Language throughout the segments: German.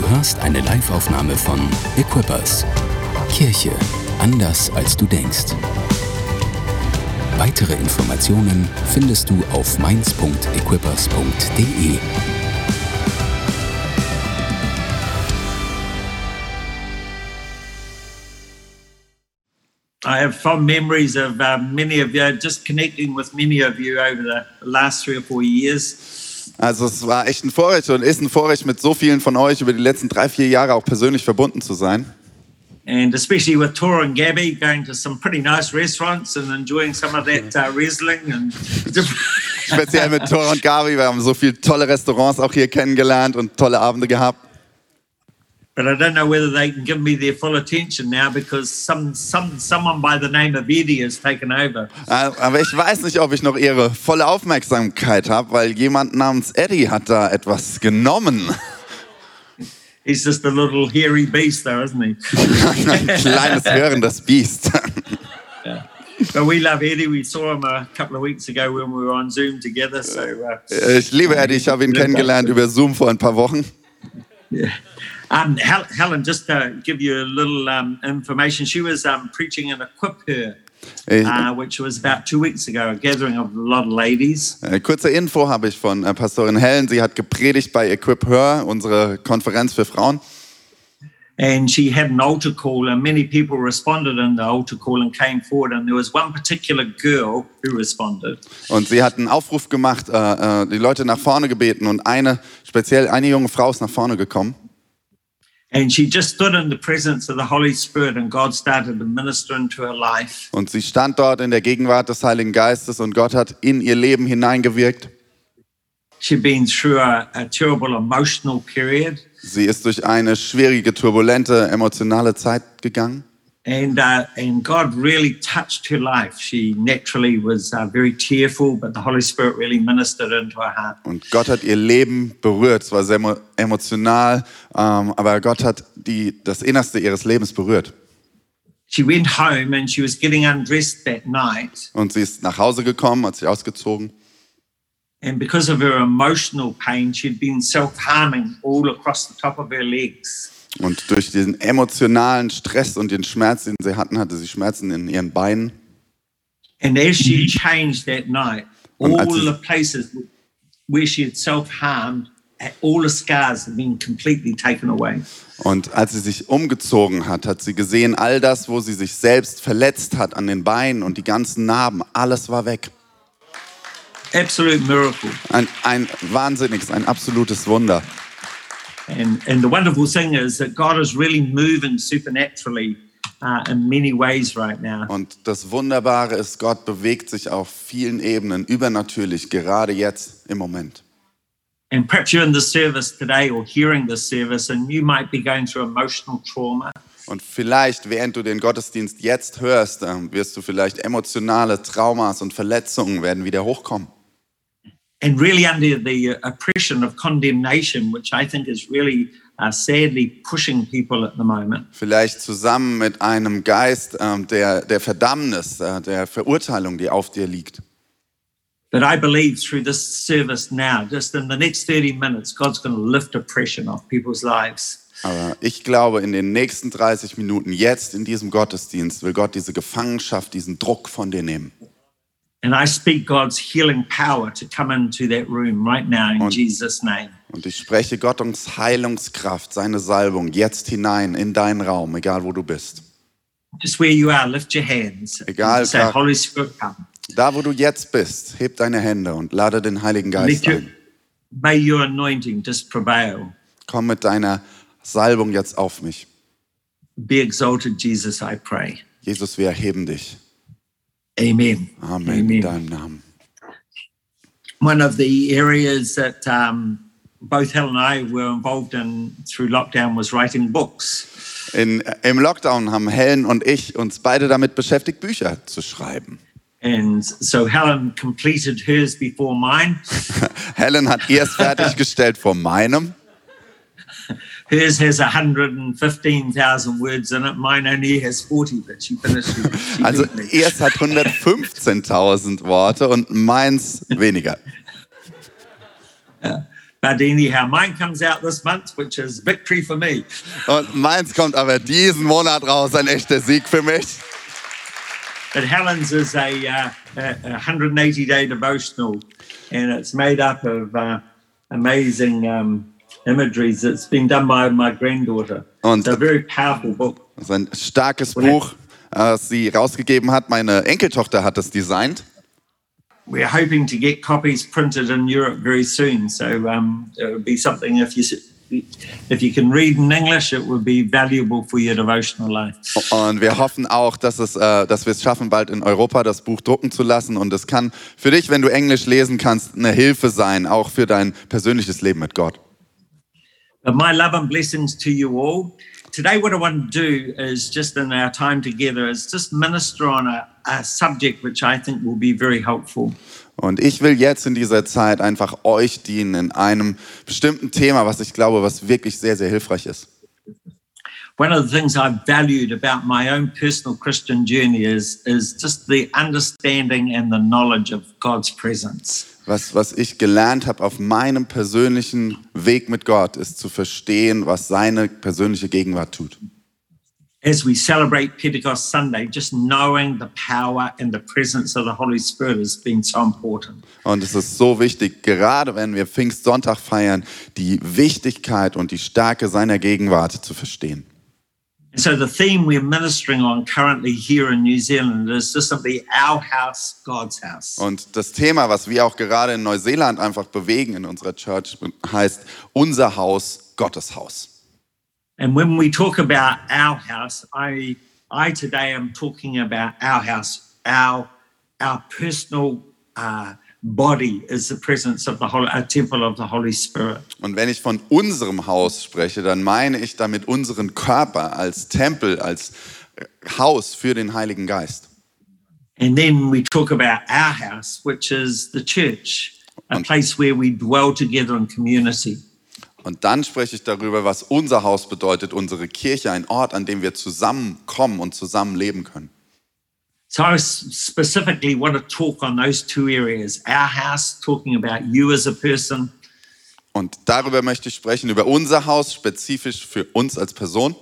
Du hörst eine Live-Aufnahme von Equippers. Kirche anders als du denkst. Weitere Informationen findest du auf mainz.equippers.de. I have fond memories of uh, many of you, just connecting with many of you over the last three or four years. Also es war echt ein Vorrecht und ist ein Vorrecht, mit so vielen von euch über die letzten drei, vier Jahre auch persönlich verbunden zu sein. And especially with Tora and Gabby going to some pretty nice restaurants and enjoying some of that uh, Riesling. And Speziell mit Tora und Gabi, wir haben so viele tolle Restaurants auch hier kennengelernt und tolle Abende gehabt. But I don't know whether they can give me their full attention now because some, some, someone by the name of Eddie has taken over. Äh, Aber ich weiß nicht, ob ich noch ihre volle Aufmerksamkeit habe, weil jemand namens Eddie hat da etwas genommen. He's just a little hairy beast, though, isn't he? Ein kleines hörendes Biest. But we love Eddie. We saw him a couple of weeks ago when we were on Zoom together. So uh, Ich liebe Eddie, ich habe ihn kennengelernt über Zoom vor ein paar Wochen. Um, Hel- Helen, just to give you a little um, information, she was um, preaching in Equip Her, uh, which was about two weeks ago, a gathering of a lot of ladies. äh, kurze Info habe ich von äh, Pastorin Helen. Sie hat gepredigt bei Equip Her, unsere Konferenz für Frauen. And she had an altar call, and many people responded in the altar call and came forward. And there was one particular girl who responded. Und sie hat einen Aufruf gemacht, äh, die Leute nach vorne gebeten und eine, speziell eine junge Frau ist nach vorne gekommen. Und sie stand dort in der Gegenwart des Heiligen Geistes und Gott hat in ihr Leben hineingewirkt. She'd been through a, a terrible emotional period. Sie ist durch eine schwierige, turbulente, emotionale Zeit gegangen. And, uh, and God really touched her life. She naturally was uh, very tearful, but the Holy Spirit really ministered into her heart. Und Gott hat ihr Leben berührt. Es war sehr emotional, ähm, aber Gott hat die, das Innerste ihres Lebens berührt. She went home and she was getting undressed that night. Und sie ist nach Hause gekommen, hat sich ausgezogen. And because of her emotional pain, she'd been self harming all across the top of her legs. Und durch diesen emotionalen Stress und den Schmerz, den sie hatten, hatte sie Schmerzen in ihren Beinen. And as she changed that night, Und all als sie- the places where she had self harmed, all the scars had been completely taken away. Und als sie sich umgezogen hat, hat sie gesehen, all das, wo sie sich selbst verletzt hat an den Beinen und die ganzen Narben, alles war weg. Absolute miracle. Ein, ein wahnsinniges, ein absolutes Wunder. And, and the wonderful thing is that God is really moving supernaturally uh, in many ways right now. Und das Wunderbare ist, Gott bewegt sich auf vielen Ebenen übernatürlich, gerade jetzt im Moment. And perhaps you're in the service today or hearing this service, and you might be going through emotional trauma. Und vielleicht, während du den Gottesdienst jetzt hörst, ähm, wirst du vielleicht emotionale Traumas und Verletzungen werden wieder hochkommen. And really under the oppression of condemnation, which I think is really uh, sadly pushing people at the moment. Vielleicht zusammen mit einem Geist ähm, der, der Verdammnis, äh, der Verurteilung, die auf dir liegt. But I believe through this service now, just in the next 30 minutes, God's going to lift oppression off people's lives. Aber ich glaube, in den nächsten 30 Minuten, jetzt in diesem Gottesdienst, will Gott diese Gefangenschaft, diesen Druck von dir nehmen. And I speak God's healing power to come into that room right now in Und- Jesus' name. Und ich spreche Gottes Heilungskraft, seine Salbung jetzt hinein in deinen Raum, egal wo du bist. Just where you are, lift your hands. Egal, and say, klar. Holy Spirit, come. Da, wo du jetzt bist, heb deine Hände und lade den Heiligen Geist your, ein. may your anointing just prevail. Komm mit deiner Salbung jetzt auf mich. Be exalted, Jesus, I pray. Jesus, wir erheben dich. Amen. Amen. In deinem Namen. one of the areas that um, both Helen and I were involved in through lockdown was writing books. In, Im Lockdown haben Helen und ich uns beide damit beschäftigt, Bücher zu schreiben. And so Helen completed hers before mine. Helen hat ihrs fertiggestellt vor meinem. Hers has 115,000 words in it. Mine only has 40, but she finished it. She Also ihrs hat 115.000 Worte und meins weniger. But anyhow, mine comes out this month, which is victory for me. Und meins kommt aber diesen Monat raus, ein echter Sieg für mich. But Helen's is a, uh, a 180 day devotional, and it's made up of uh, amazing um, imageries. It's been done by my granddaughter. Und- it's a very powerful book. Das ist ein starkes Buch, äh, das sie rausgegeben hat. Meine Enkeltochter hat es designt. We're hoping to get copies printed in Europe very soon. So um, it would be something if you if you can read in English, it would be valuable for your devotional life. Und wir hoffen auch, dass, es, äh, dass wir es schaffen, bald in Europa das Buch drucken zu lassen. Und es kann für dich, wenn du Englisch lesen kannst, eine Hilfe sein, auch für dein persönliches Leben mit Gott. But my love and blessings to you all. Today, what I want to do is just in our time together is just minister on a, a subject which I think will be very helpful. Und ich will jetzt in dieser Zeit einfach euch dienen in einem bestimmten Thema, was ich glaube, was wirklich sehr, sehr hilfreich ist. One of the things I've valued about my own personal Christian journey is, is just the understanding and the knowledge of God's presence. Was, was ich gelernt habe auf meinem persönlichen Weg mit Gott, ist zu verstehen, was seine persönliche Gegenwart tut. As we celebrate Pentecost Sunday, just knowing the power and the presence of the Holy Spirit has been so important. Und es ist so wichtig, gerade wenn wir Pfingstsonntag feiern, die Wichtigkeit und die Stärke seiner Gegenwart zu verstehen. And so the theme we're ministering on currently here in New Zealand is just simply our house, God's house. Und das Thema, was wir auch gerade in Neuseeland einfach bewegen in unserer Church, heißt unser Haus, Gottes Haus. And when we talk about our house, I I today am talking about our house, our our personal uh, body is the presence of the Holy, a temple of the Holy Spirit. Und wenn ich von unserem Haus spreche, dann meine ich damit unseren Körper als Tempel, als äh, Haus für den Heiligen Geist. And then we talk about our house, which is the church, a Und- place where we dwell together in community. Und dann spreche ich darüber, was unser Haus bedeutet, unsere Kirche, ein Ort, an dem wir zusammenkommen und zusammen leben können. So I specifically want to talk on those two areas: our house, talking about you as a person, Und darüber möchte ich sprechen, über unser Haus, spezifisch für uns als Person.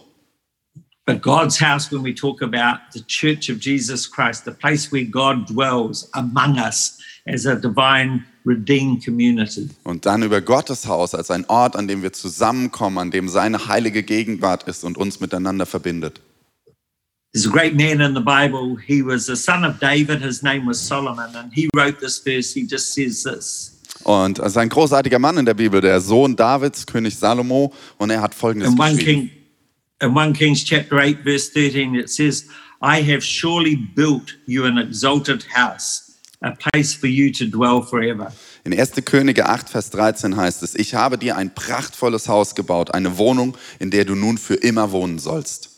But God's house, when we talk about the church of Jesus Christ, the place where God dwells among us as a divine redeemed community. Und dann über Gottes Haus als ein Ort, an dem wir zusammenkommen, an dem seine heilige Gegenwart ist und uns miteinander verbindet. There's a great man in the Bible. He was the son of David. His name was Solomon. And he wrote this verse. He just says this Und es ist ein großartiger Mann in der Bibel, der Sohn Davids, König Salomo. Und er hat Folgendes in 1 geschrieben. King in 1 Kings chapter 8, verse 13, it says, I have surely built you an exalted house, a place for you to dwell forever. In 1. Könige 8, Vers 13 heißt es, ich habe dir ein prachtvolles Haus gebaut, eine Wohnung, in der du nun für immer wohnen sollst.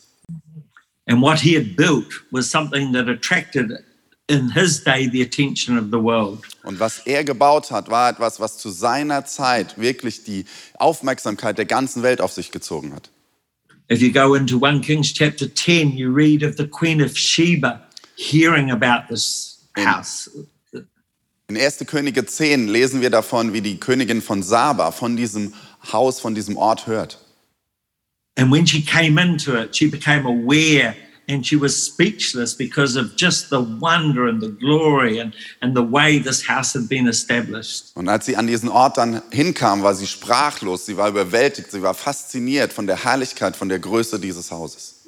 And what he had built was something that attracted in his day the attention of the world. Und was er gebaut hat, war etwas, was zu seiner Zeit wirklich die Aufmerksamkeit der ganzen Welt auf sich gezogen hat. If you go into 1 Kings chapter 10, you read of the Queen of Sheba hearing about this house. In 1. Könige 10 lesen wir davon, wie die Königin von Saba von diesem Haus, von diesem Ort hört. And when she came into it, she became aware and she was speechless because of just the wonder and the glory and, and the way this house had been established. Und als sie an diesen Ort dann hinkam, war sie sprachlos, sie war überwältigt, sie war fasziniert von der Herrlichkeit, von der Größe dieses Hauses.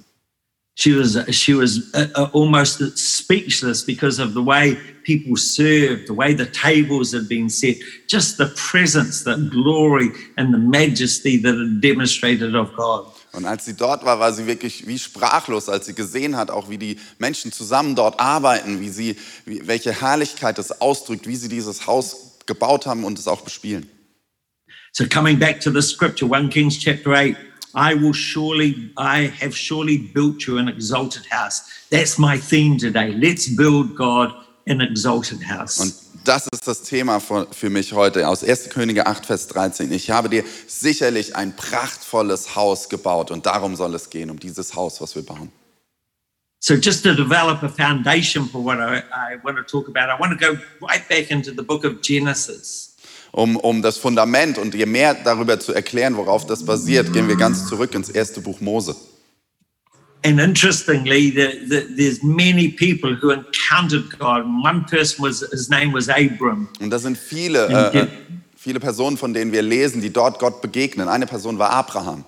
She was, she was uh, uh, almost speechless because of the way people served, the way the tables had been set, just the presence, the glory, and the majesty that it demonstrated of God. Und als sie dort war, war sie wirklich wie sprachlos, als sie gesehen hat, auch wie die Menschen zusammen dort arbeiten, wie sie, wie, welche Herrlichkeit es ausdrückt, wie sie dieses Haus gebaut haben und es auch bespielen. So coming back to the scripture, 1 Kings chapter 8, I will surely, I have surely built you an exalted house. That's my theme today. Let's build God an exalted house. Und das ist das Thema für, mich heute aus 1. Könige 8, Vers 13. Ich habe dir sicherlich ein prachtvolles Haus gebaut und darum soll es gehen, um dieses Haus, was wir bauen. so just to develop a foundation for what I, I want to talk about, I want to go right back into the book of Genesis. Um, um das Fundament und je mehr darüber zu erklären, worauf das basiert, gehen wir ganz zurück ins erste Buch Mose. And interestingly, the, the, there's many people who encountered God. One person was his name was Abram. Und das sind viele, äh, äh, viele Personen, von denen wir lesen, die dort Gott begegnen. Eine Person war Abraham.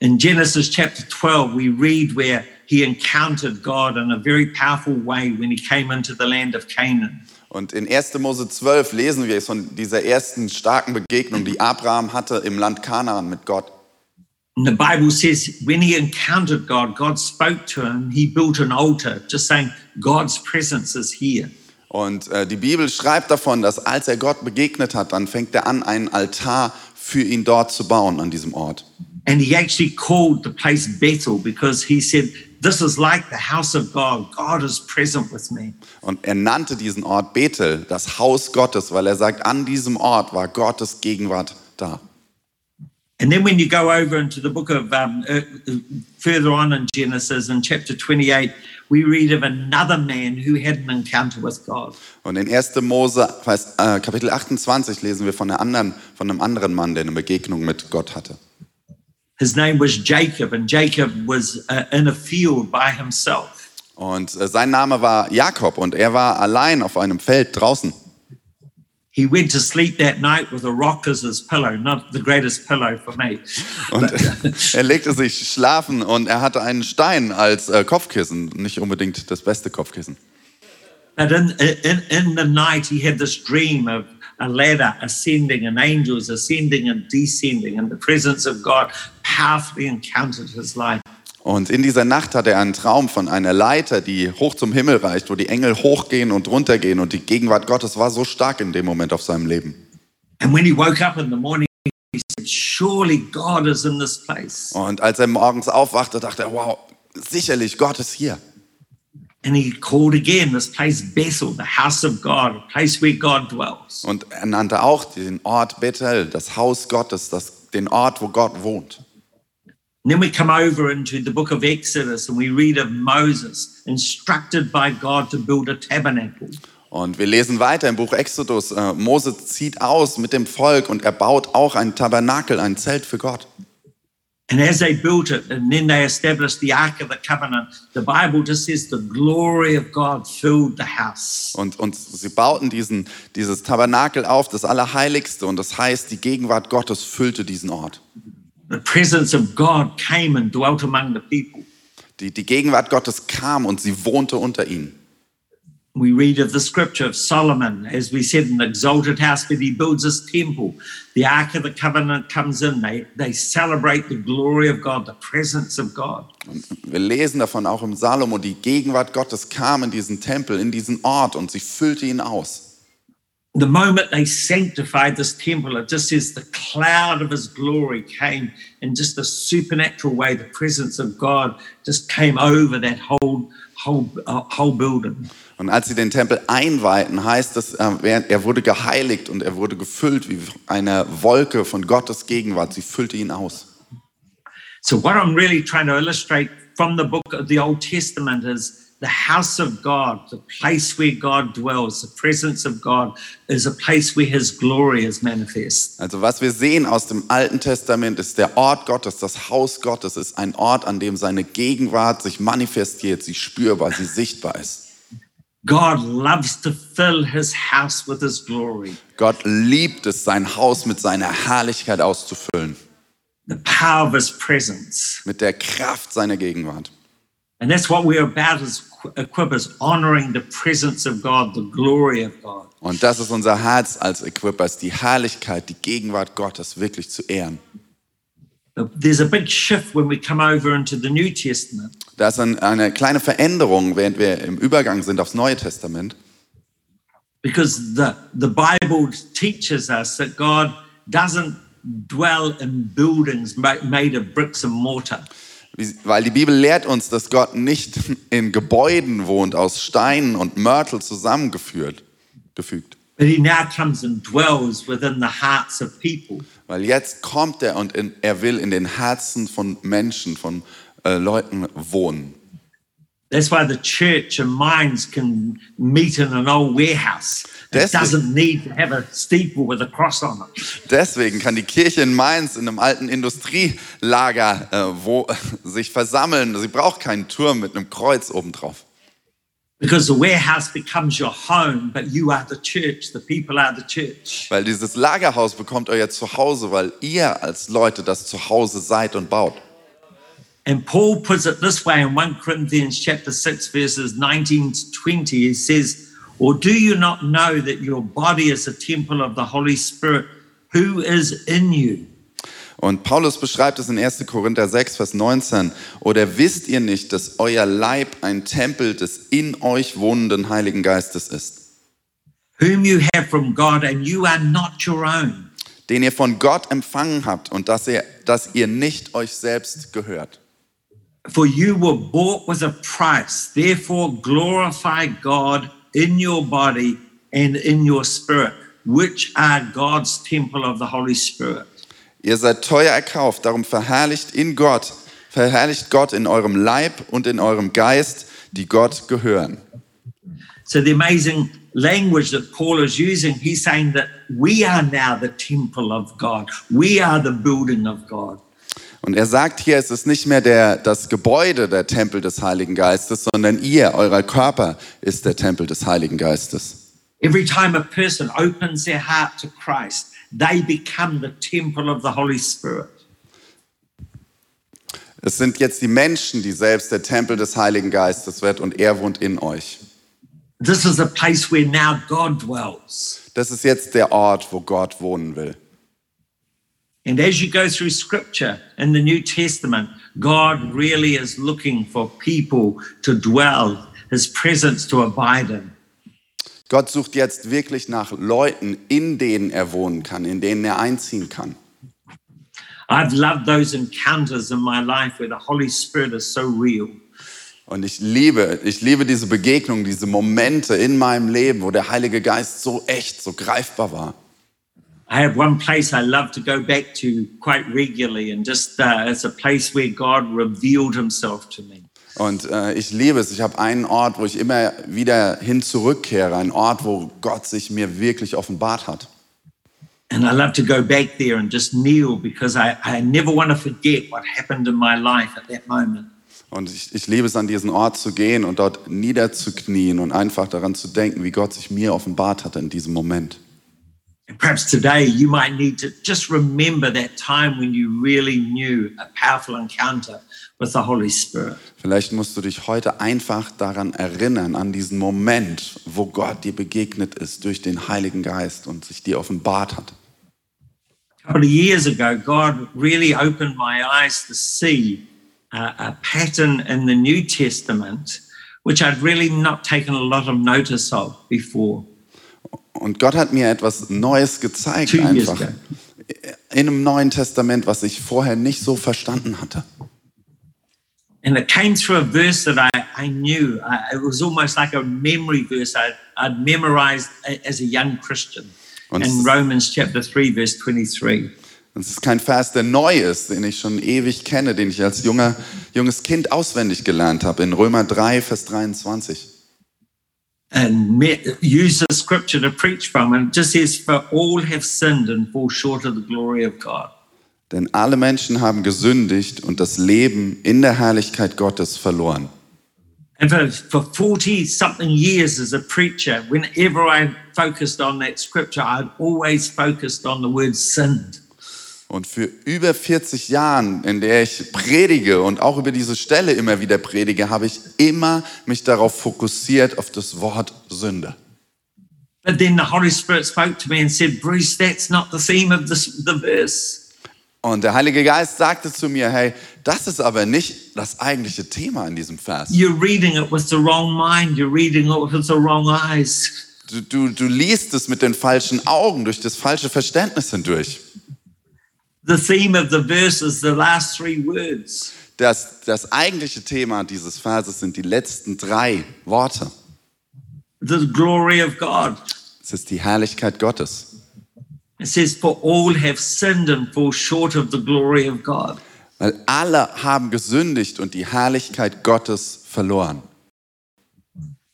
In Genesis chapter 12, we read where he encountered God in a very powerful way when he came into the land of Canaan. Und in 1. Mose 12 lesen wir von dieser ersten starken Begegnung, die Abraham hatte im Land Kanaan mit Gott. And the Bible says when he encountered God, God spoke to him. He built an altar, just saying, God's presence is here. Und äh, die Bibel schreibt davon, dass als er Gott begegnet hat, dann fängt er an, einen Altar für ihn dort zu bauen an diesem Ort. And he actually called the place Bethel because he said, This is like the house of God. God is present with me. Und er nannte diesen Ort Bethel, das Haus Gottes, weil er sagt, an diesem Ort war Gottes Gegenwart da. And then when you go over into the book of um, uh, further on in Genesis, in chapter 28, we read of another man who had an encounter with God. Und in 1. Mose äh, Kapitel 28 lesen wir von, anderen, von einem anderen Mann, der eine Begegnung mit Gott hatte. His name was Jacob, and Jacob was uh, in a field by himself. Und äh, sein Name war Jakob und er war allein auf einem Feld draußen. He went to sleep that night with a rock as his pillow, not the greatest pillow for me. Und er legte sich schlafen und er hatte einen Stein als äh, Kopfkissen, nicht unbedingt das beste Kopfkissen. But in, in, in the night, he had this dream of a ladder ascending and angels ascending and descending, and the presence of God powerfully encountered his life. Und in dieser Nacht hatte er einen Traum von einer Leiter, die hoch zum Himmel reicht, wo die Engel hochgehen und runtergehen und die Gegenwart Gottes war so stark in dem Moment auf seinem Leben. And when he woke up in the morning, he said, Surely God is in this place. Und als er morgens aufwachte, dachte er, wow, sicherlich Gott ist hier. And he called again this place Bethel, the house of God, a place where God dwells. Und er nannte auch den Ort Bethel, das Haus Gottes, das, den Ort, wo Gott wohnt. And then we come over into the book of Exodus and we read of Moses instructed by God to build a tabernacle. Und wir lesen weiter im Buch Exodus. Äh, Mose zieht aus mit dem Volk und er baut auch ein Tabernakel, ein Zelt für Gott. And as they built it and then they established the Ark of the Covenant, the Bible just says the glory of God filled the house. Und, und sie bauten diesen, dieses Tabernakel auf, das Allerheiligste. Und das heißt, die Gegenwart Gottes füllte diesen Ort. The presence of God came and dwelt among the people. Die, die Gegenwart Gottes kam und sie wohnte unter ihnen. We read of the scripture of Solomon, as we said, an exalted house, but he builds his temple. The Ark of the Covenant comes in. They, they celebrate the glory of God, the presence of God. Und wir lesen davon auch im Salomo, die Gegenwart Gottes kam in diesen Tempel, in diesen Ort und sie füllte ihn aus. The moment they sanctified this temple, it just says the cloud of his glory came in just a supernatural way. The presence of God just came over that whole, whole, uh, whole building. Und als sie den Tempel einweihten, heißt es, äh, er wurde geheiligt und er wurde gefüllt wie eine Wolke von Gottes Gegenwart. Sie füllte ihn aus. So, what I'm really trying to illustrate from the book of the Old Testament is the house of God, the place where God dwells, the presence of God is a place where his glory is manifest. Also was wir sehen aus dem Alten Testament ist der Ort Gottes, das Haus Gottes ist ein Ort, an dem seine Gegenwart sich manifestiert, sie spürbar, sie sichtbar ist. God loves to fill his house with his glory. Gott liebt es, sein Haus mit seiner Herrlichkeit auszufüllen, the power of his presence. mit der Kraft seiner Gegenwart. And that's what we're about as equippers, honoring the presence of God, the glory of God. Und das ist unser Herz als Equippers, die Herrlichkeit, die Gegenwart Gottes wirklich zu ehren. There's a big shift when we come over into the New Testament. Da ist ein- eine kleine Veränderung, während wir im Übergang sind aufs Neue Testament. because the, the Bible teaches us that God doesn't dwell in buildings made of bricks and mortar. Weil die Bibel lehrt uns, dass Gott nicht in Gebäuden wohnt, aus Steinen und Mörtel zusammengeführt, gefügt. But he now comes and dwells within the hearts of people. Weil jetzt kommt er und in, er will in den Herzen von Menschen, von äh, Leuten wohnen. That's why the church and minds can meet in an old warehouse. Deswegen- doesn't need to have a steeple with a cross on it. Deswegen kann die Kirche in Mainz in einem alten Industrielager äh, wo, sich versammeln. Sie braucht keinen Turm mit einem Kreuz obendrauf. Because the warehouse becomes your home, but you are the church. The people are the church. Weil dieses Lagerhaus bekommt euer Zuhause, weil ihr als Leute das Zuhause seid und baut. And Paul puts it this way in 1 Corinthians chapter 6 verses 19 to 20 he says, "Or do you not know that your body is a temple of the Holy Spirit who is in you, Und Paulus beschreibt es in 1. Korinther 6, Vers 19. Oder wisst ihr nicht, dass euer Leib ein Tempel des in euch wohnenden Heiligen Geistes ist, whom you have from God and you are not your own?" den ihr von Gott empfangen habt und dass ihr, dass ihr nicht euch selbst gehört? For you were bought with a price. Therefore, glorify God in your body and in your spirit, which are God's temple of the Holy Spirit. Ihr seid teuer erkauft, darum verherrlicht in Gott, verherrlicht Gott in eurem Leib und in eurem Geist, die Gott gehören. So, the amazing language that Paul is using, he's saying that we are now the temple of God, we are the building of God. Und er sagt hier, es ist nicht mehr der, das Gebäude der Tempel des Heiligen Geistes, sondern ihr, euer Körper, ist der Tempel des Heiligen Geistes. Every time a person opens their heart to Christ, they become the temple of the Holy Spirit. Es sind jetzt die Menschen, die selbst der Tempel des Heiligen Geistes wird und er wohnt in euch. This is a place where now God dwells. Das ist jetzt der Ort, wo Gott wohnen will. And as you go through scripture in the New Testament, God really is looking for people to dwell, his presence to abide in. Gott sucht jetzt wirklich nach Leuten, in denen er wohnen kann, in denen er einziehen kann. I've loved those encounters in my life where the Holy Spirit is so real. Und ich liebe, ich liebe diese Begegnungen, diese Momente in meinem Leben, wo der Heilige Geist so echt, so greifbar war. I have one place I love to go back to quite regularly, and just uh, it's a place where God revealed himself to me. Und äh, ich liebe es. Ich habe einen Ort, wo ich immer wieder hin zurückkehre, ein Ort, wo Gott sich mir wirklich offenbart hat. And I love to go back there and just kneel because I, I never want to forget what happened in my life at that moment. Und ich, ich liebe es, an diesen Ort zu gehen und dort niederzuknien und einfach daran zu denken, wie Gott sich mir offenbart hat in diesem Moment. And perhaps today you might need to just remember that time when you really knew a powerful encounter with the Holy Spirit. Vielleicht musst du dich heute einfach daran erinnern, an diesen Moment, wo Gott dir begegnet ist durch den Heiligen Geist und sich dir offenbart hat. A couple of years ago, God really opened my eyes to see uh, a pattern in the New Testament, which I'd really not taken a lot of notice of before. Und Gott hat mir etwas Neues gezeigt, einfach in einem Neuen Testament, was ich vorher nicht so verstanden hatte. And it came through a verse that I, I knew. I, it was almost like a memory verse I, I'd memorized as a young Christian Und in es- Romans chapter 3, verse 23. Und Es ist kein Vers, der neu ist, den ich schon ewig kenne, den ich als junger, junges Kind auswendig gelernt habe, in Römer 3, Vers 23. And use the scripture to preach from. And it just says, For all have sinned and fall short of the glory of God. Denn alle Menschen haben gesündigt und das Leben in der Herrlichkeit Gottes verloren. And for, for 40 something years as a preacher, whenever I focused on that scripture, I'd always focused on the word sinned. Und für über 40 Jahren, in der ich predige und auch über diese Stelle immer wieder predige, habe ich immer mich darauf fokussiert, auf das Wort Sünde. But then the Holy Spirit spoke to me and said, Bruce, that's not the theme of this, the verse. Und der Heilige Geist sagte zu mir, hey, das ist aber nicht das eigentliche Thema in diesem Vers. You're reading it with the wrong mind, you're reading it with the wrong eyes. Du, du, du liest es mit den falschen Augen, durch das falsche Verständnis hindurch. The theme of the verse is the last three words. Das, das eigentliche Thema dieses Verses sind die letzten drei Worte. The glory of God. Es ist die Herrlichkeit Gottes. It says, For all have sinned and fall short of the glory of God. Weil alle haben gesündigt und die Herrlichkeit Gottes verloren.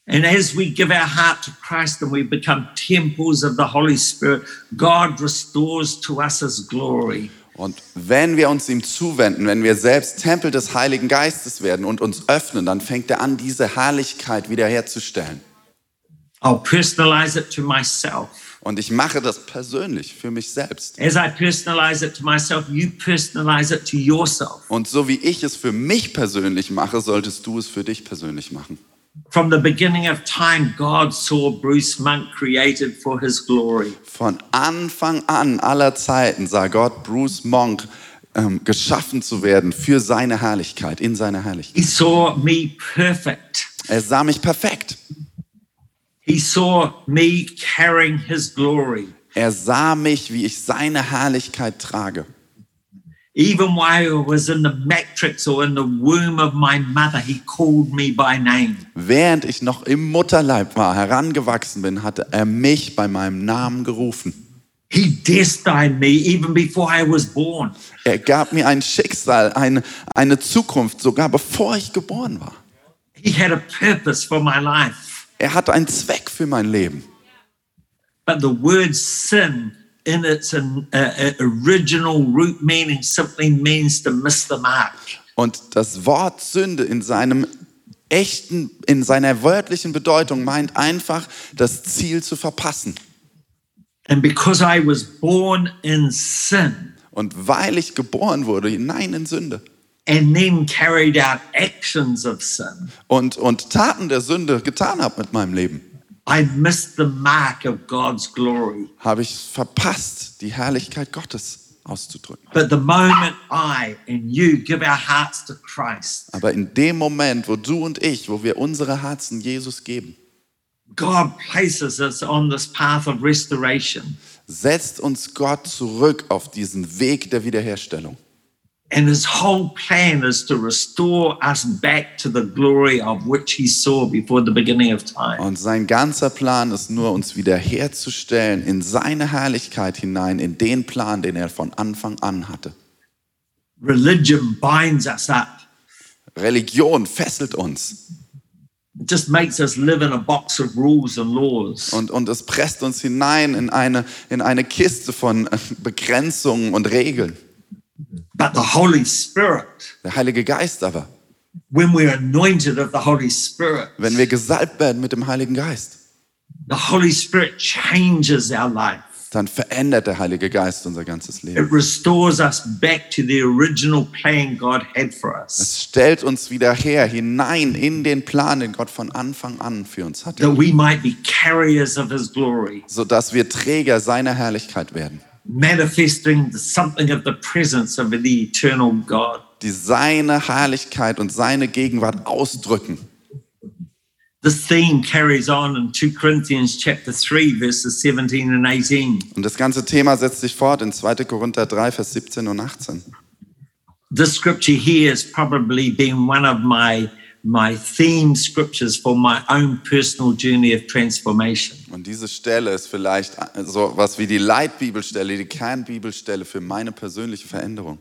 And as we give our heart to Christ and we become temples of the Holy Spirit, God restores to us His glory. Und wenn wir uns ihm zuwenden, wenn wir selbst Tempel des Heiligen Geistes werden und uns öffnen, dann fängt er an, diese Herrlichkeit wiederherzustellen. I'll personalize it to myself. Und ich mache das persönlich für mich selbst. As I personalize it to myself, you personalize it to yourself. Und so wie ich es für mich persönlich mache, solltest du es für dich persönlich machen. From the beginning of time, God saw Bruce Monk created for his glory. Von Anfang an aller Zeiten sah Gott Bruce Monk ähm, geschaffen zu werden für seine Herrlichkeit, in seiner Herrlichkeit. He saw me perfect. Er sah mich perfekt. He saw me carrying his glory. Er sah mich, wie ich seine Herrlichkeit trage. Even while I was in the matrix or in the womb of my mother, he called me by name. Während ich noch im Mutterleib war, herangewachsen bin, hatte er mich bei meinem Namen gerufen. He destined me even before I was born. Er gab mir ein Schicksal, eine, eine Zukunft, sogar bevor ich geboren war. He had a purpose for my life. Er hatte einen Zweck für mein Leben. But the word sin, in its uh, uh, original root meaning, simply means to miss the mark. Und das Wort Sünde in seinem echten, in seiner wörtlichen Bedeutung meint einfach, das Ziel zu verpassen. And because I was born in sin Und weil ich geboren wurde hinein in Sünde and then carried out actions of sin, und, und Taten der Sünde getan habe mit meinem Leben, I missed the mark of God's glory. habe ich verpasst, die Herrlichkeit Gottes auszudrücken. But the moment I and you give our hearts to Christ, Aber in dem Moment, wo du und ich, wo wir unsere Herzen Jesus geben, God places us on this path of restoration. setzt uns Gott zurück auf diesen Weg der Wiederherstellung. And his whole plan is to restore us back to the glory of which he saw before the beginning of time. Und sein ganzer Plan ist nur, uns wiederherzustellen in seine Herrlichkeit hinein, in den Plan, den er von Anfang an hatte. Religion binds us up, Religion fesselt uns it just makes us live in a box of rules and laws. und, und es presst uns hinein in eine, in eine Kiste von Begrenzungen und Regeln. But the Holy Spirit, Der Heilige Geist aber, when we're anointed of the Holy Spirit, wenn wir gesalbt werden mit dem Heiligen Geist, the Holy Spirit changes our life. dann verändert der Heilige Geist unser ganzes Leben. It restores us back to the original plan God had for us. Es stellt uns wieder her, hinein in den Plan, den Gott von Anfang an für uns hatte, that we might be carriers of his glory, sodass wir Träger seiner Herrlichkeit werden, manifesting something of the presence of the eternal God. die seine Herrlichkeit und seine Gegenwart ausdrücken. This theme carries on in 2 Corinthians chapter 3 verses 17 and 18. Und das ganze Thema setzt sich fort in 2. Korinther 3, Vers 17 und 18. This scripture here has probably been one of my my theme scriptures for my own personal journey of transformation. Und diese Stelle ist vielleicht so was wie die Leitbibelstelle, die Kernbibelstelle für meine persönliche Veränderung.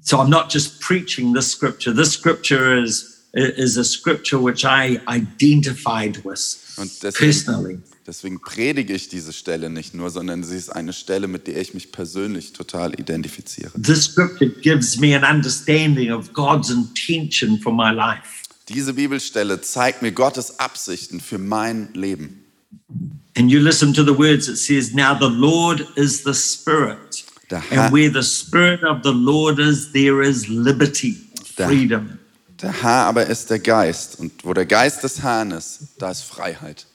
So I'm not just preaching this scripture. This scripture is is a scripture which I identified with Und personally. deswegen, deswegen predige ich diese Stelle nicht nur, sondern sie ist eine Stelle, mit der ich mich persönlich total identifiziere. This scripture gives me an understanding of God's intention for my life. Diese Bibelstelle zeigt mir Gottes Absichten für mein Leben. And you listen to the words, it says, Now the Lord is the Spirit. Der Herr- And where the Spirit of the Lord is, there is liberty, Der- freedom. Der Herr aber ist der Geist und wo der Geist des Herrn ist, da ist Freiheit.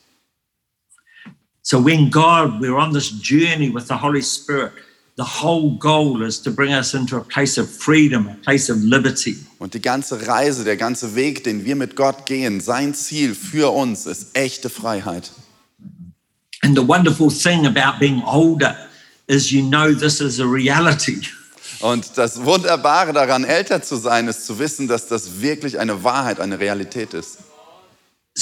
So when God, we're on this journey with the Holy Spirit, the whole goal is to bring us into a place of freedom, a place of liberty. Und die ganze Reise, der ganze Weg, den wir mit Gott gehen, sein Ziel für uns ist echte Freiheit. And the wonderful thing about being older is you know this is a reality. Und das Wunderbare daran, älter zu sein, ist zu wissen, dass das wirklich eine Wahrheit, eine Realität ist.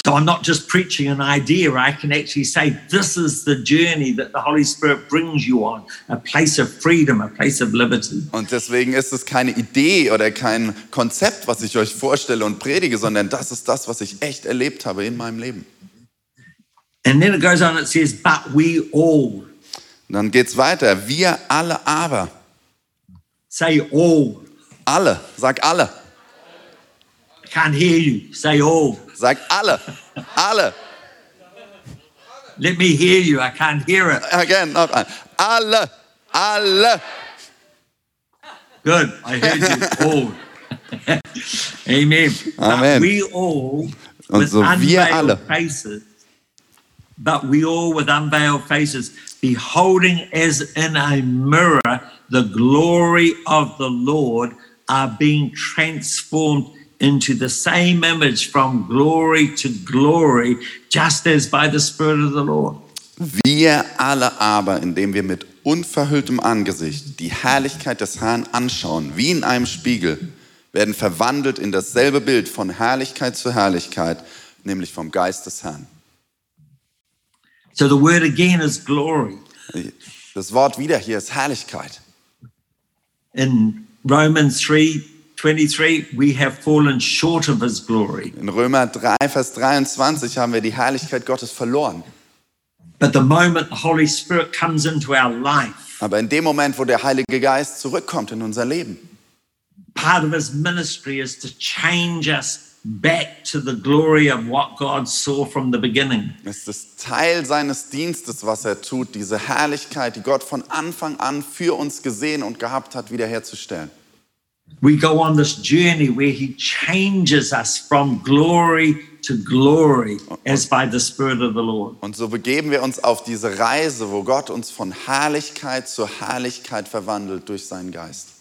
So I'm not just preaching an idea, I can actually say this is the journey that the Holy Spirit brings you on a place of freedom, a place of liberty. Und deswegen ist es keine Idee oder kein Konzept, was ich euch vorstelle und predige, sondern das ist das, was ich echt erlebt habe in meinem Leben. And then it goes on, it says, but we all. Und dann geht's weiter. Wir alle aber. Say all. Alle. Sag alle. I can't hear you. Say all. Sag alle. Alle. Let me hear you. I can't hear it. Again, ein. Alle. Alle. Good. I heard you. all. Amen. Amen. But we all with so unveiled faces, but we all with unveiled faces, beholding as in a mirror the glory of the Lord, are being transformed into the same image from glory to glory, just as by the Spirit of the Lord. Wir alle aber, indem wir mit unverhülltem Angesicht die Herrlichkeit des Herrn anschauen, wie in einem Spiegel, werden verwandelt in dasselbe Bild von Herrlichkeit zu Herrlichkeit, nämlich vom Geist des Herrn. So the word again is glory. Das Wort wieder hier ist Herrlichkeit. In Romans 3 23, we have fallen short of his glory. In Römer 3, Vers 23 haben wir die Herrlichkeit Gottes verloren. But the moment the Holy Spirit comes into our life, Aber in dem Moment, wo der Heilige Geist zurückkommt in unser Leben, part of his ministry is to change us back to the glory of what God saw from the beginning. ist es Teil seines Dienstes, was er tut, diese Herrlichkeit, die Gott von Anfang an für uns gesehen und gehabt hat, wiederherzustellen. We go on this journey where he changes us from glory to glory as by the Spirit of the Lord. Und so begeben wir uns auf diese Reise, wo Gott uns von Herrlichkeit zu Herrlichkeit verwandelt durch seinen Geist.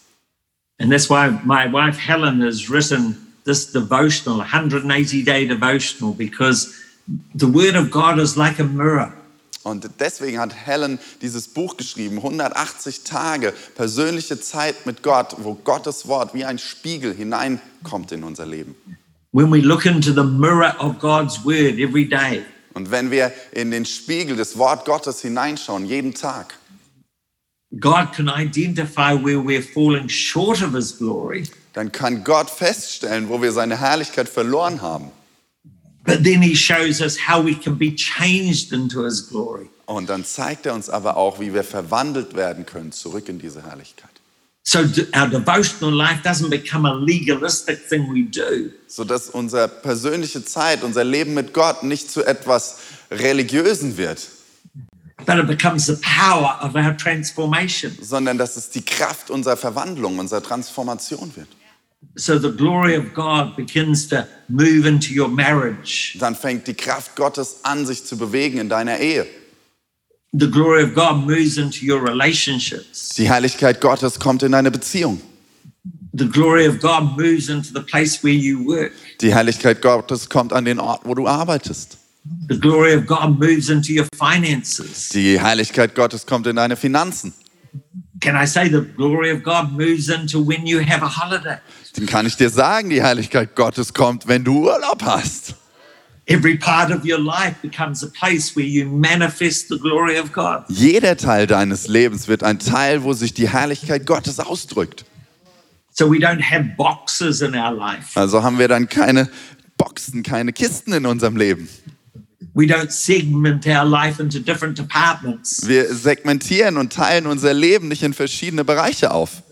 And that's why my wife Helen has written this devotional, 180 day devotional, because the Word of God is like a mirror. Und deswegen hat Helen dieses Buch geschrieben, 180 Tage persönliche Zeit mit Gott, wo Gottes Wort wie ein Spiegel hineinkommt in unser Leben. When we look into the mirror of God's Word every day, Und wenn wir in den Spiegel des Wort Gottes hineinschauen, jeden Tag, God can identify where we're falling short of His glory, dann kann Gott feststellen, wo wir seine Herrlichkeit verloren haben. But then He shows us how we can be changed into His glory. Und dann zeigt er uns aber auch, wie wir verwandelt werden können zurück in diese Herrlichkeit. So our devotional life doesn't become a legalistic thing we do, Sodass unsere persönliche Zeit, unser Leben mit Gott nicht zu etwas Religiösen wird, but it becomes the power of our transformation. sondern dass es die Kraft unserer Verwandlung, unserer Transformation wird. So the glory of God begins to move into your marriage. Dann fängt die Kraft Gottes an, sich zu bewegen in deiner Ehe. The glory of God moves into your relationships. Die Herrlichkeit Gottes kommt in deine Beziehung. The glory of God moves into the place where you work. Die Herrlichkeit Gottes kommt an den Ort, wo du arbeitest. The glory of God moves into your finances. Die Herrlichkeit Gottes kommt in deine Finanzen. Can I say the glory of God moves into when you have a holiday? Den kann ich dir sagen, die Herrlichkeit Gottes kommt, wenn du Urlaub hast. Every part of your life becomes a place where you manifest the glory of God. Jeder Teil deines Lebens wird ein Teil, wo sich die Herrlichkeit Gottes ausdrückt. So we don't have boxes in our life. Also haben wir dann keine Boxen, keine Kisten in unserem Leben. Wir segmentieren und teilen unser Leben nicht in verschiedene Bereiche auf,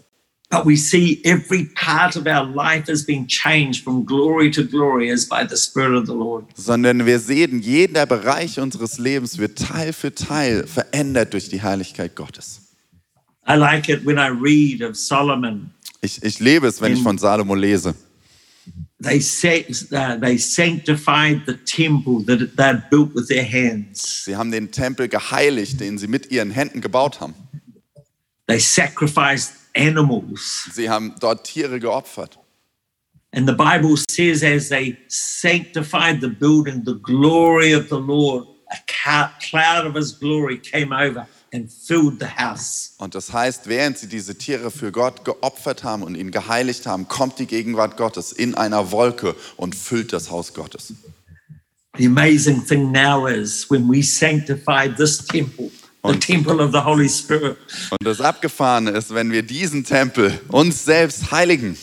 but we see every part of our life as being changed from glory to glory as by the Spirit of the Lord. sondern wir sehen, jeder Bereich unseres Lebens wird Teil für Teil verändert durch die Herrlichkeit Gottes. I like it when I read of Solomon. Ich, ich lebe es, wenn ich von Salomo lese. They, uh, they sanctified the temple that they had built with their hands. Sie haben den Tempel geheiligt, den sie mit ihren Händen gebaut haben. They sacrificed animals. Sie haben dort Tiere geopfert. And the Bible says, as they sanctified the building, the glory of the Lord, a cloud of his glory came over and filled the house. Und das heißt, während sie diese Tiere für Gott geopfert haben und ihn geheiligt haben, kommt die Gegenwart Gottes in einer Wolke und füllt das Haus Gottes. The amazing thing now is when we sanctify this temple, the Und- temple of the Holy Spirit, Und das Abgefahrene ist, wenn wir diesen Tempel uns selbst heiligen,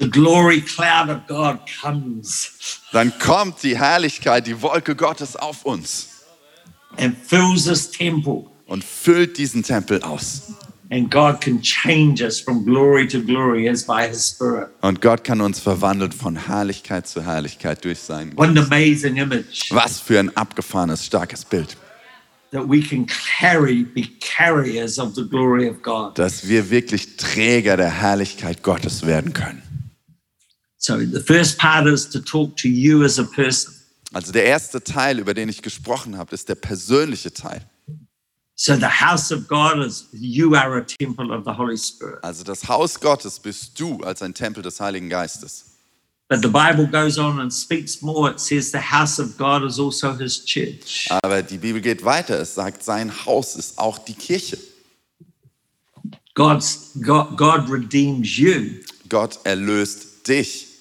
the glory cloud of God comes dann kommt die Herrlichkeit, die Wolke Gottes auf uns und füllt diesen Tempel aus. And God can change us from glory to glory as by His Spirit. Und Gott kann uns verwandeln von Herrlichkeit zu Herrlichkeit durch sein. What an amazing image Was für ein abgefahrenes, starkes Bild. that we can carry, be carriers of the glory of God. Dass wir wirklich Träger der Herrlichkeit Gottes werden können. So the first part is to talk to you as a person. Also der erste Teil, über den ich gesprochen habe, ist der persönliche Teil. So the house of God is you are a temple of the Holy Spirit. Also das Haus Gottes bist du als ein Tempel des Heiligen Geistes. But the Bible goes on and speaks more. It says the house of God is also his church. Aber die Bibel geht weiter. Es sagt, sein Haus ist auch die Kirche. God's God, God redeems you. Gott erlöst dich.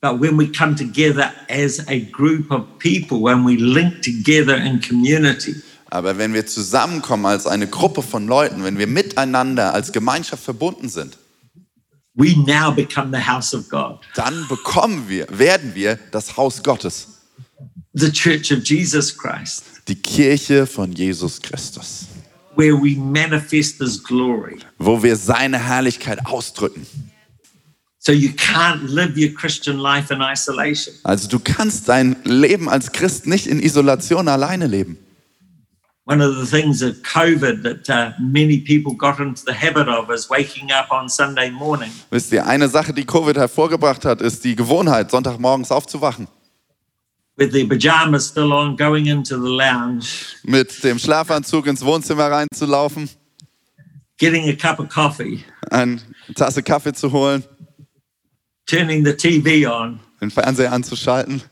But when we come together as a group of people, when we link together in community, Aber wenn wir zusammenkommen als eine Gruppe von Leuten, wenn wir miteinander als Gemeinschaft verbunden sind, we now become the house of God, dann bekommen wir, werden wir das Haus Gottes, the church of Jesus Christ, die Kirche von Jesus Christus, where we manifest his glory. wo wir seine Herrlichkeit ausdrücken. So you can't live your Christian life in isolation. Also du kannst dein Leben als Christ nicht in Isolation alleine leben. One of the things of COVID that uh, many people got into the habit of is waking up on Sunday morning. Wisst ihr, eine Sache, die Covid hervorgebracht hat, ist die Gewohnheit, Sonntagmorgens aufzuwachen, with their pajamas still on, going into the lounge, mit dem Schlafanzug ins Wohnzimmer reinzulaufen, getting a cup of coffee, eine Tasse Kaffee zu holen, turning the TV on, den Fernseher anzuschalten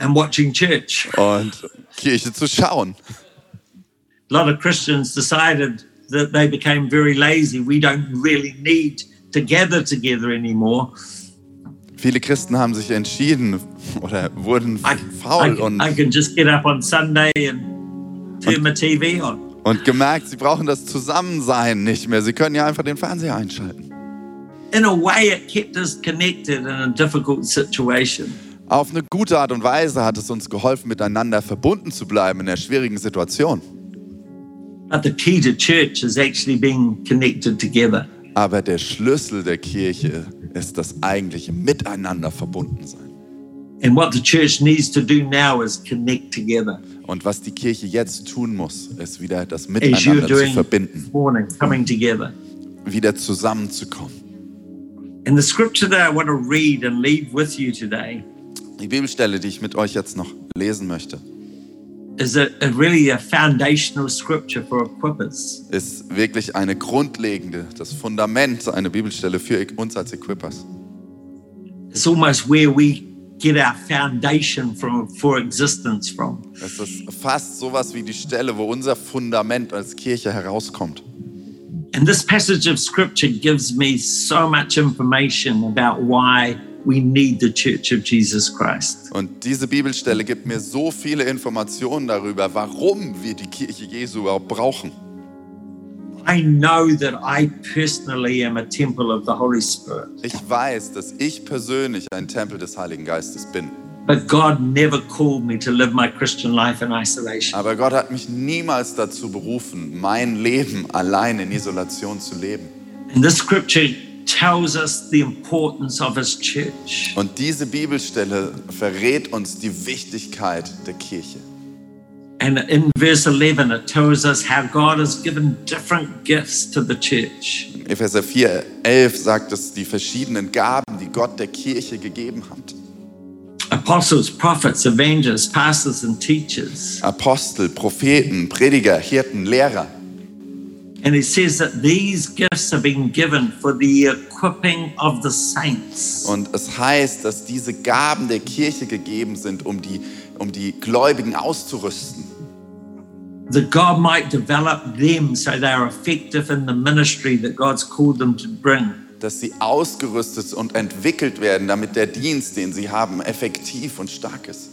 and watching church. und Kirche zu schauen. A lot of Christians decided that they became very lazy. We don't really need to gather together anymore. Viele Christen haben sich entschieden oder wurden I, I, faul und, I can just get up on Sunday and turn my TV on. und gemerkt, sie brauchen das Zusammensein nicht mehr. Sie können ja einfach den Fernseher einschalten. In a way, it kept us connected in a difficult situation. Auf eine gute Art und Weise hat es uns geholfen, miteinander verbunden zu bleiben in der schwierigen Situation. But the key to church is actually being connected together. Aber der Schlüssel der Kirche ist das eigentliche Miteinander verbunden sein. And what the church needs to do now is connect together. Und was die Kirche jetzt tun muss, ist wieder das Miteinander zu verbinden, morning, coming together. wieder zusammenzukommen. And the scripture that I want to read and leave with you today Die Bibelstelle, die ich mit euch jetzt noch lesen möchte, is a, a really a foundational scripture for equippers. ist wirklich eine grundlegende, das Fundament, eine Bibelstelle für uns als Equippers. It's almost where we get our foundation from for existence from. Es ist fast sowas wie die Stelle, wo unser Fundament als Kirche herauskommt. And this passage of scripture gives me so much information about why we need the church of Jesus Christ. Und diese Bibelstelle gibt mir so viele Informationen darüber, warum wir die Kirche Jesu überhaupt brauchen. I know that I personally am a temple of the Holy Spirit, Ich weiß, dass ich persönlich ein Tempel des Heiligen Geistes bin. But God never called me to live my Christian life in isolation. Aber Gott hat mich niemals dazu berufen, mein Leben allein in Isolation zu leben. And this scripture tells us the importance of His church. Und diese Bibelstelle verrät uns die Wichtigkeit der Kirche. And in verse 11, it tells us how God has given different gifts to the church. In Epheser 4, 11 sagt es die verschiedenen Gaben, die Gott der Kirche gegeben hat. Apostles, prophets, evangelists, pastors, and teachers. Apostel, Propheten, Prediger, Hirten, Lehrer. And it says that these gifts have been given for the equipping of the saints. Und es heißt, dass diese Gaben der Kirche gegeben sind, um die, um die Gläubigen auszurüsten. That God might develop them so they are effective in the ministry that God's called them to bring. Dass sie ausgerüstet und entwickelt werden, damit der Dienst, den sie haben, effektiv und stark ist.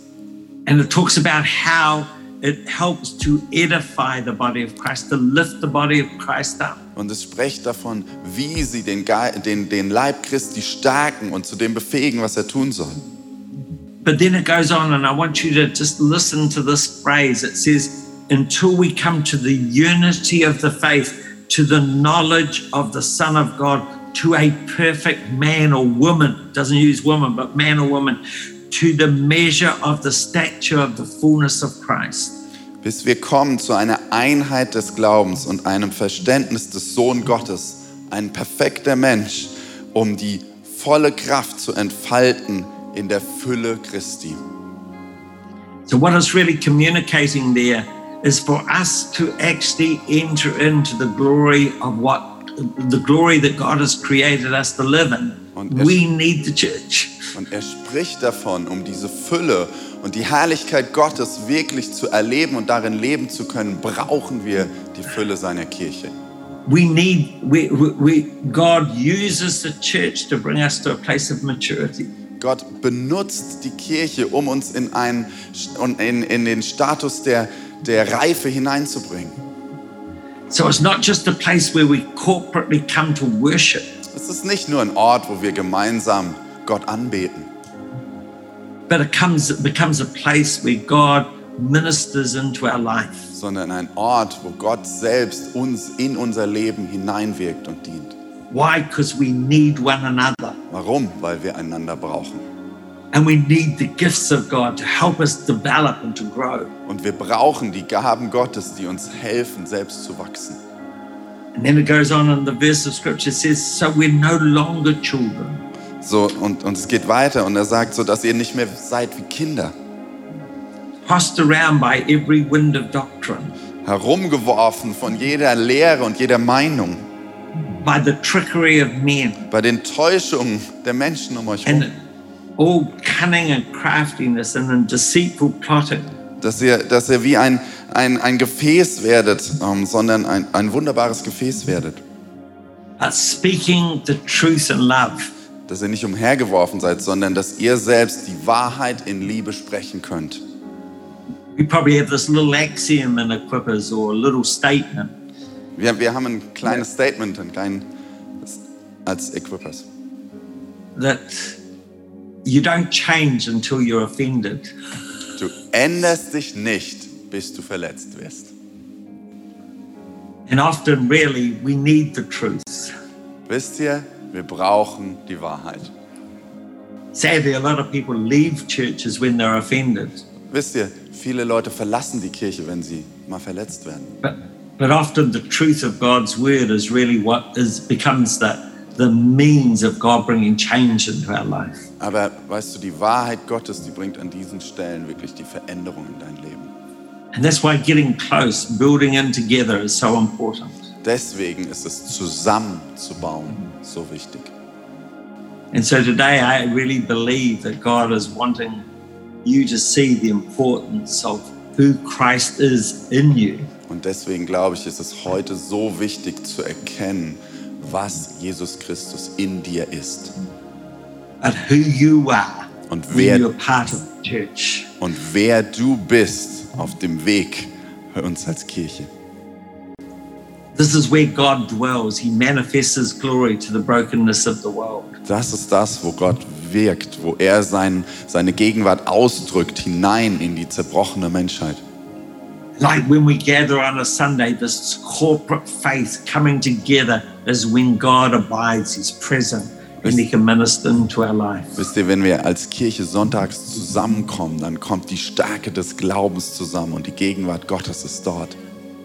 And it talks about how it helps to edify the body of Christ, to lift the body of Christ up. Und es spricht davon, wie sie den, den, den Leib Christi stärken und zu dem befähigen, was er tun soll. But then it goes on, and I want you to just listen to this phrase. It says, until we come to the unity of the faith, to the knowledge of the Son of God, to a perfect man or woman, doesn't use woman, but man or woman, to the measure of the stature of the fullness of Christ. bis wir kommen zu einer Einheit des Glaubens und einem Verständnis des Sohn Gottes, ein perfekter Mensch, um die volle Kraft zu entfalten in der Fülle Christi. So, what is really communicating there is for us to actually enter into the glory of what the glory that God has created us to live in. We need the church. Und er spricht davon, um diese Fülle und die Herrlichkeit Gottes wirklich zu erleben und darin leben zu können, brauchen wir die Fülle seiner Kirche. We need, we, we, God uses the church to bring us to a place of maturity. Gott benutzt die Kirche, um uns in, einen, in, in den Status der, der Reife hineinzubringen. So it's not just a place where we corporately come to worship, Es ist nicht nur ein Ort, wo wir gemeinsam Gott anbeten, but it comes it becomes a place where God ministers into our life. sondern ein Ort, wo Gott selbst uns in unser Leben hineinwirkt und dient. Why? Because we need one another. Warum? Weil wir einander brauchen. And we need the gifts of God to help us develop and to grow. Und wir brauchen die Gaben Gottes, die uns helfen, selbst zu wachsen. And then it goes on in the verse of scripture says, So we're no longer children, So, und, und es geht weiter und er sagt so, dass ihr nicht mehr seid wie Kinder, tossed around by every wind of doctrine, herumgeworfen von jeder Lehre und jeder Meinung, by the trickery of men, bei den Täuschungen der Menschen um euch herum. All cunning and craftiness and in deceitful plotting. dass ihr, dass ihr wie ein, ein, ein Gefäß werdet, ähm, sondern ein, ein wunderbares Gefäß werdet. speaking the truth in love. Dass ihr nicht umhergeworfen seid, sondern dass ihr selbst die Wahrheit in Liebe sprechen könnt. We probably have this little axiom in Equippers or a little statement Wir, wir haben ein kleines Statement, ein klein, als Equippers. that you don't change until you're offended. Du änderst dich nicht, bis du verletzt wirst. And often, really, we need the truth. Wisst ihr, wir brauchen die Wahrheit. Sadly, a lot of people leave churches when they're offended. Wisst ihr, viele Leute verlassen die Kirche, wenn sie mal verletzt werden. But, but often the truth of God's word is really what is becomes the, the means of God bringing change into our life. Aber weißt du, die Wahrheit Gottes, die bringt an diesen Stellen wirklich die Veränderung in dein Leben. And that's why getting close, building in together is so important. Deswegen ist es zusammenzubauen so wichtig. And so today I really believe that God is wanting you to see the importance of who Christ is in you. Und deswegen glaube ich, ist es heute so wichtig zu erkennen, was Jesus Christus in dir ist But who you are Und wer- und wer du bist auf dem Weg für uns als Kirche. This is where God dwells. He manifests his glory to the brokenness of the world. Das ist das, wo Gott wirkt, wo er sein, seine Gegenwart ausdrückt hinein in die zerbrochene Menschheit. Like when we gather on a Sunday, this corporate faith coming together is when God abides, He's present, and He can minister into our life. Wisst ihr, wenn wir als Kirche sonntags zusammenkommen, dann kommt die Stärke des Glaubens zusammen und die Gegenwart Gottes ist dort.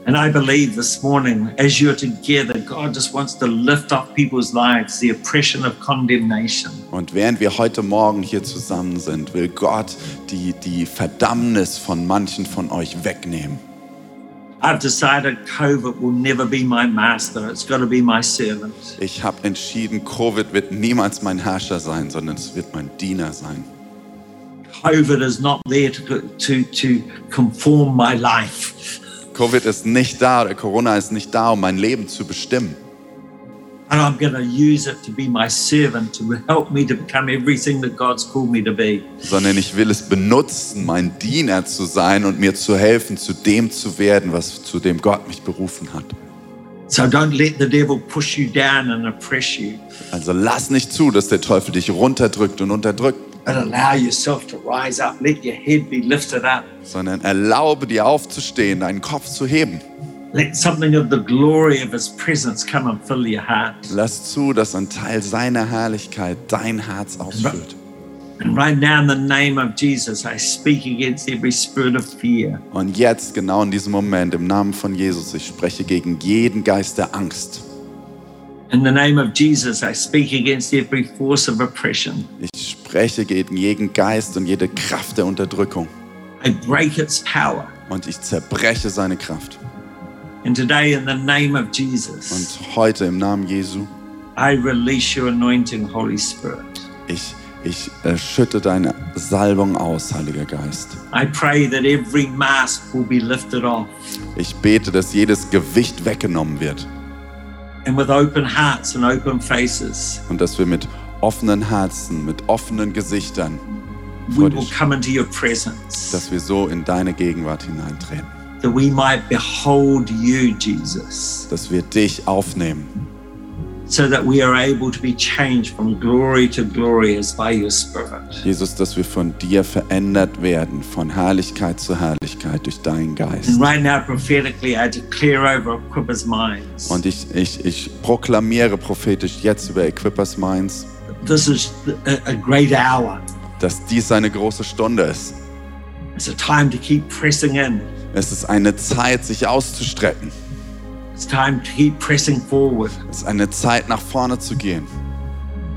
And I believe this morning, as you're together, God just wants to lift up people's lives, the oppression of condemnation. Und während wir heute Morgen hier zusammen sind, will Gott die, die Verdammnis von manchen von euch wegnehmen. I've decided COVID will never be my master, it's got to be my servant. Ich habe entschieden, Covid wird niemals mein Herrscher sein, sondern es wird mein Diener sein. COVID is not there to, to, to conform my life. Covid ist nicht da Corona ist nicht da, um mein Leben zu bestimmen. And I'm going to use it to be my servant to help me to become everything that God's called me to be. sondern ich will es benutzen, mein Diener zu sein und mir zu helfen, zu dem zu werden, was zu dem Gott mich berufen hat. So don't let the devil push you down and oppress you, Also lass nicht zu, dass der Teufel dich runterdrückt und unterdrückt, but allow yourself to rise up. Let your head be lifted up. sondern erlaube dir aufzustehen, deinen Kopf zu heben. Let something of the glory of his presence come and fill your heart. Lass zu, dass ein Teil seiner Herrlichkeit dein Herz ausfüllt. And right now, in the name of Jesus, I speak against every spirit of fear. Und jetzt, genau in diesem Moment, im Namen von Jesus, ich spreche gegen jeden Geist der Angst. In the name of Jesus, I speak against every force of oppression. Ich spreche gegen jeden Geist und jede Kraft der Unterdrückung. I break its power. Und ich zerbreche seine Kraft. And today, in the name of Jesus, Und heute im Namen Jesu, I release your anointing, Holy Spirit. ich, ich schütte deine Salbung aus, Heiliger Geist. I pray that every mask will be lifted off. Ich bete, dass jedes Gewicht weggenommen wird And with open hearts and open faces, und dass wir mit offenen Herzen, mit offenen Gesichtern, we vor will dich, come into your presence, dass wir so in deine Gegenwart hineintreten, that we might behold you, Jesus, dass wir dich aufnehmen, so that we are able to be changed from glory to glory as by your Spirit. Jesus, dass wir von dir verändert werden, von Herrlichkeit zu Herrlichkeit durch deinen Geist. And right now, prophetically, I declare over Equippers' minds Und ich, ich, ich proklamiere prophetisch jetzt über Equippers Minds, this is a, a great hour. dass dies eine große Stunde ist. It's a time to keep pressing in. Es ist eine Zeit, sich auszustrecken. It's time to keep pressing forward. Es ist eine Zeit, nach vorne zu gehen.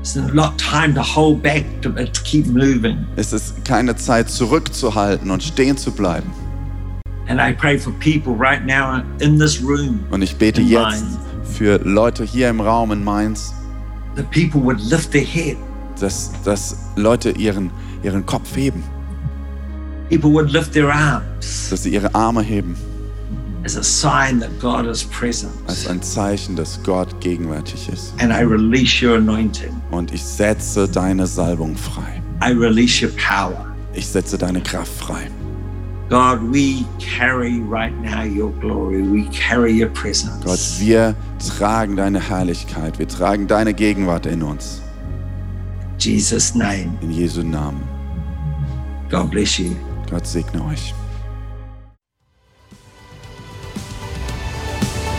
It's not time to hold back, to, to keep moving. Es ist keine Zeit, zurückzuhalten und stehen zu bleiben. And I pray for people right now in this room Und ich bete jetzt mind für Leute hier im Raum in Mainz, that people would lift their head. dass, dass Leute ihren, ihren Kopf heben, People would lift their arms dass sie ihre Arme heben, as a sign that God is present. als ein Zeichen, dass Gott gegenwärtig ist. And I release your anointing. Und ich setze deine Salbung frei. I release your power. Ich setze deine Kraft frei. God, we carry right now your glory. We carry your presence. Gott, wir tragen deine Herrlichkeit, wir tragen deine Gegenwart in uns. Jesus' name. In Jesu Namen. God bless you. Gott segne euch.